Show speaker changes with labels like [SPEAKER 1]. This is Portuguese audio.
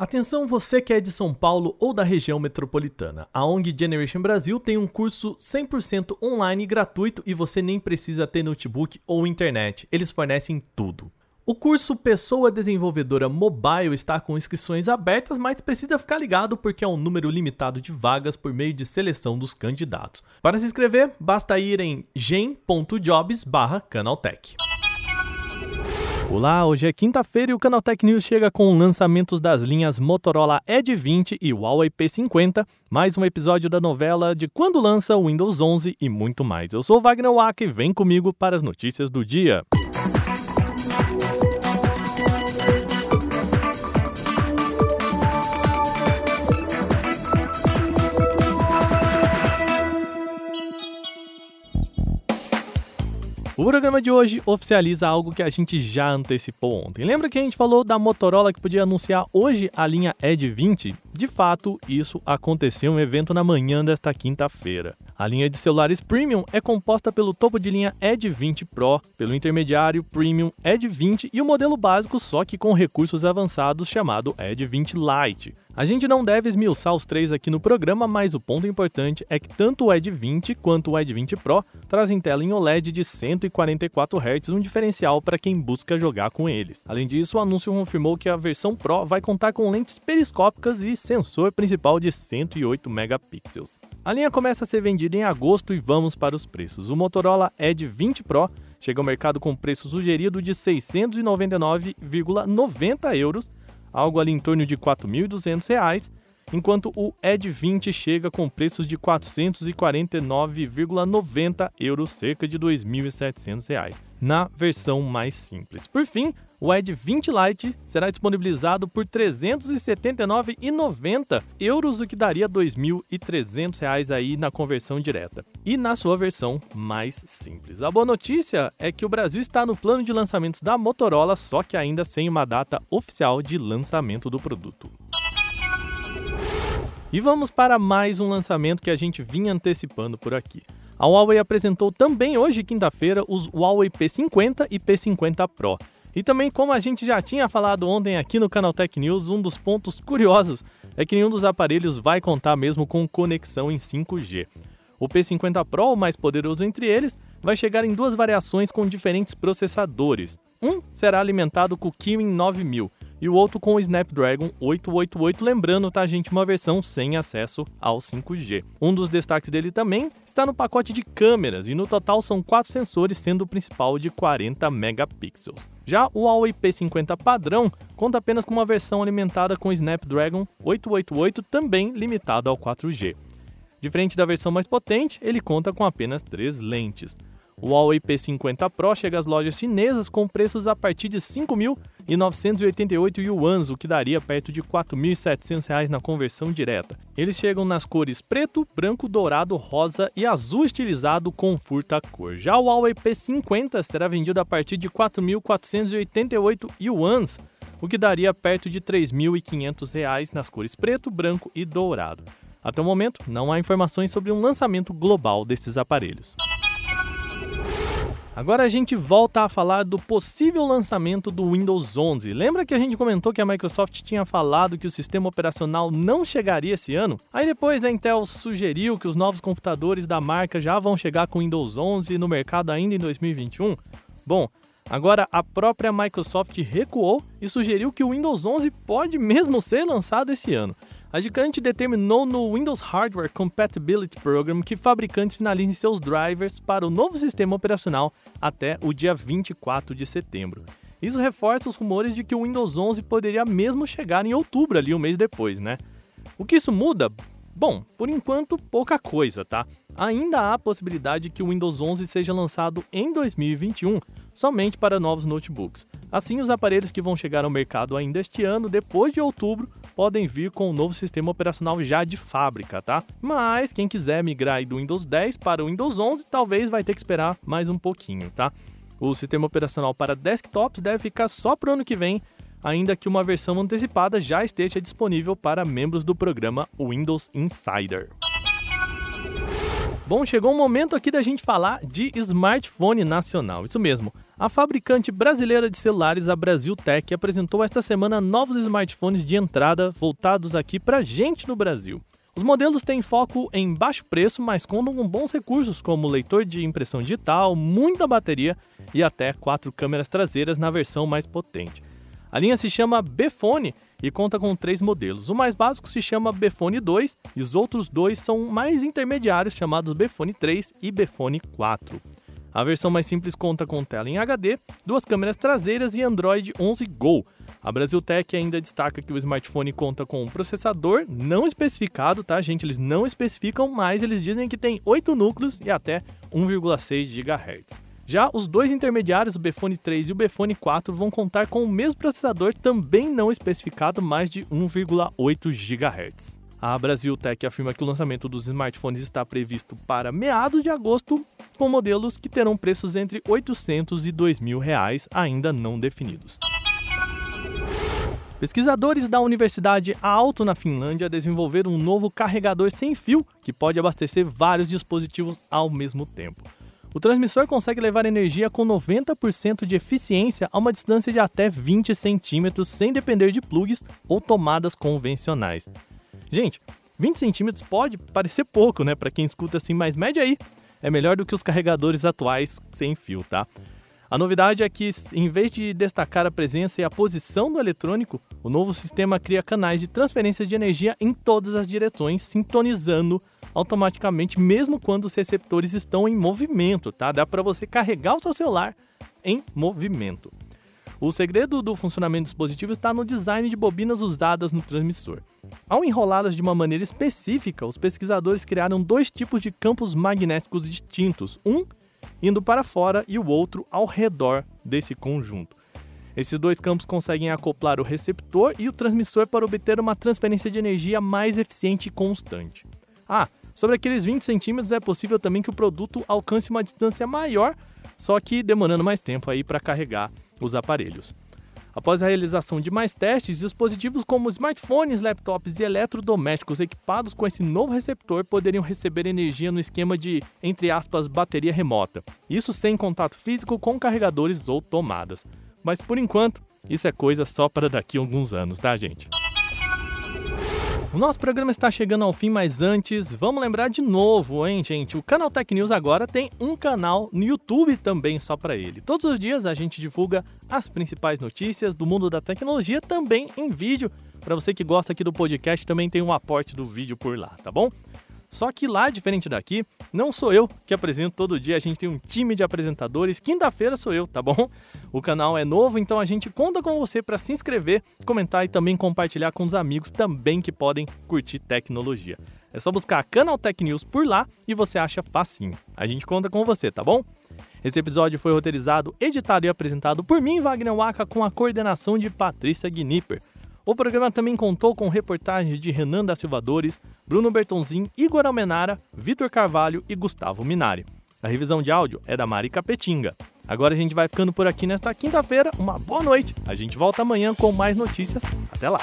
[SPEAKER 1] Atenção você que é de São Paulo ou da região metropolitana. A ONG Generation Brasil tem um curso 100% online gratuito e você nem precisa ter notebook ou internet. Eles fornecem tudo. O curso Pessoa Desenvolvedora Mobile está com inscrições abertas, mas precisa ficar ligado porque é um número limitado de vagas por meio de seleção dos candidatos. Para se inscrever, basta ir em gen.jobs/canaltech. Olá, hoje é quinta-feira e o Canaltech News chega com lançamentos das linhas Motorola Edge 20 e Huawei P50, mais um episódio da novela de quando lança o Windows 11 e muito mais. Eu sou Wagner Waka e vem comigo para as notícias do dia. O programa de hoje oficializa algo que a gente já antecipou ontem. Lembra que a gente falou da Motorola que podia anunciar hoje a linha Edge 20? De fato, isso aconteceu em um evento na manhã desta quinta-feira. A linha de celulares Premium é composta pelo topo de linha Edge 20 Pro, pelo intermediário Premium Edge 20 e o modelo básico só que com recursos avançados chamado Edge 20 Lite. A gente não deve esmiuçar os três aqui no programa, mas o ponto importante é que tanto o Edge 20 quanto o Edge 20 Pro trazem tela em OLED de 144 Hz, um diferencial para quem busca jogar com eles. Além disso, o anúncio confirmou que a versão Pro vai contar com lentes periscópicas e sensor principal de 108 megapixels. A linha começa a ser vendida em agosto e vamos para os preços. O Motorola Edge 20 Pro chega ao mercado com preço sugerido de 699,90 euros algo ali em torno de R$ 4.200, enquanto o Edge 20 chega com preços de R$ 449,90 euros, cerca de R$ 2.700, na versão mais simples. Por fim, o Edge 20 Lite será disponibilizado por R$ 379,90 euros, o que daria R$ 2.300 aí na conversão direta. E na sua versão mais simples. A boa notícia é que o Brasil está no plano de lançamentos da Motorola, só que ainda sem uma data oficial de lançamento do produto. E vamos para mais um lançamento que a gente vinha antecipando por aqui. A Huawei apresentou também hoje, quinta-feira, os Huawei P50 e P50 Pro. E também, como a gente já tinha falado ontem aqui no Canal Tech News, um dos pontos curiosos é que nenhum dos aparelhos vai contar mesmo com conexão em 5G. O P50 Pro, o mais poderoso entre eles, vai chegar em duas variações com diferentes processadores. Um será alimentado com o Kirin 9000 e o outro com o Snapdragon 888, lembrando, tá, gente, uma versão sem acesso ao 5G. Um dos destaques dele também está no pacote de câmeras e no total são quatro sensores, sendo o principal de 40 megapixels. Já o Huawei P50 padrão conta apenas com uma versão alimentada com Snapdragon 888, também limitado ao 4G. Diferente da versão mais potente, ele conta com apenas três lentes. O Huawei P50 Pro chega às lojas chinesas com preços a partir de 5.988 yuans, o que daria perto de R$ 4.700 na conversão direta. Eles chegam nas cores preto, branco, dourado, rosa e azul estilizado com furta-cor. Já o Huawei P50 será vendido a partir de 4.488 yuans, o que daria perto de R$ 3.500 nas cores preto, branco e dourado. Até o momento, não há informações sobre um lançamento global desses aparelhos. Agora a gente volta a falar do possível lançamento do Windows 11. Lembra que a gente comentou que a Microsoft tinha falado que o sistema operacional não chegaria esse ano? Aí depois a Intel sugeriu que os novos computadores da marca já vão chegar com Windows 11 no mercado ainda em 2021? Bom, Agora, a própria Microsoft recuou e sugeriu que o Windows 11 pode mesmo ser lançado esse ano. A gigante determinou no Windows Hardware Compatibility Program que fabricantes finalizem seus drivers para o novo sistema operacional até o dia 24 de setembro. Isso reforça os rumores de que o Windows 11 poderia mesmo chegar em outubro, ali um mês depois, né? O que isso muda? Bom, por enquanto, pouca coisa, tá? Ainda há a possibilidade que o Windows 11 seja lançado em 2021, somente para novos notebooks. Assim, os aparelhos que vão chegar ao mercado ainda este ano, depois de outubro, podem vir com o novo sistema operacional já de fábrica, tá? Mas quem quiser migrar do Windows 10 para o Windows 11, talvez vai ter que esperar mais um pouquinho, tá? O sistema operacional para desktops deve ficar só para o ano que vem, ainda que uma versão antecipada já esteja disponível para membros do programa Windows Insider. Bom, chegou o momento aqui da gente falar de smartphone nacional. Isso mesmo. A fabricante brasileira de celulares, a Brasiltec, apresentou esta semana novos smartphones de entrada voltados aqui para gente no Brasil. Os modelos têm foco em baixo preço, mas contam com bons recursos como leitor de impressão digital, muita bateria e até quatro câmeras traseiras na versão mais potente. A linha se chama Bfone e conta com três modelos. O mais básico se chama Bfone 2 e os outros dois são mais intermediários, chamados Bfone 3 e Bfone 4. A versão mais simples conta com tela em HD, duas câmeras traseiras e Android 11 Go. A Brasiltec ainda destaca que o smartphone conta com um processador não especificado, tá, gente? Eles não especificam, mas eles dizem que tem 8 núcleos e até 1,6 GHz. Já os dois intermediários, o Bfone 3 e o Bfone 4, vão contar com o mesmo processador também não especificado, mais de 1,8 GHz. A Brasiltec afirma que o lançamento dos smartphones está previsto para meados de agosto, com modelos que terão preços entre 800 e 2 mil reais, ainda não definidos. Pesquisadores da Universidade Aalto na Finlândia desenvolveram um novo carregador sem fio que pode abastecer vários dispositivos ao mesmo tempo. O transmissor consegue levar energia com 90% de eficiência a uma distância de até 20 centímetros sem depender de plugs ou tomadas convencionais. Gente, 20 centímetros pode parecer pouco, né, para quem escuta assim, mas média aí é melhor do que os carregadores atuais sem fio, tá? A novidade é que, em vez de destacar a presença e a posição do eletrônico, o novo sistema cria canais de transferência de energia em todas as direções, sintonizando automaticamente, mesmo quando os receptores estão em movimento, tá? Dá para você carregar o seu celular em movimento. O segredo do funcionamento do dispositivo está no design de bobinas usadas no transmissor. Ao enrolá-las de uma maneira específica, os pesquisadores criaram dois tipos de campos magnéticos distintos, um indo para fora e o outro ao redor desse conjunto. Esses dois campos conseguem acoplar o receptor e o transmissor para obter uma transferência de energia mais eficiente e constante. Ah, sobre aqueles 20 centímetros é possível também que o produto alcance uma distância maior, só que demorando mais tempo aí para carregar os aparelhos. Após a realização de mais testes, dispositivos como smartphones, laptops e eletrodomésticos equipados com esse novo receptor poderiam receber energia no esquema de, entre aspas, bateria remota. Isso sem contato físico com carregadores ou tomadas. Mas por enquanto, isso é coisa só para daqui a alguns anos, tá, gente? O nosso programa está chegando ao fim, mas antes, vamos lembrar de novo, hein, gente? O canal Tech News agora tem um canal no YouTube também só para ele. Todos os dias a gente divulga as principais notícias do mundo da tecnologia também em vídeo. Para você que gosta aqui do podcast, também tem um aporte do vídeo por lá, tá bom? Só que lá, diferente daqui, não sou eu que apresento todo dia, a gente tem um time de apresentadores. Quinta-feira sou eu, tá bom? O canal é novo, então a gente conta com você para se inscrever, comentar e também compartilhar com os amigos também que podem curtir tecnologia. É só buscar Canal Tech News por lá e você acha facinho. A gente conta com você, tá bom? Esse episódio foi roteirizado, editado e apresentado por mim, Wagner Waka, com a coordenação de Patrícia Gnipper. O programa também contou com reportagens de Renan da Silvadores, Bruno Bertonzin, Igor Almenara, Vitor Carvalho e Gustavo Minari. A revisão de áudio é da Mari Capetinga. Agora a gente vai ficando por aqui nesta quinta-feira. Uma boa noite. A gente volta amanhã com mais notícias. Até lá.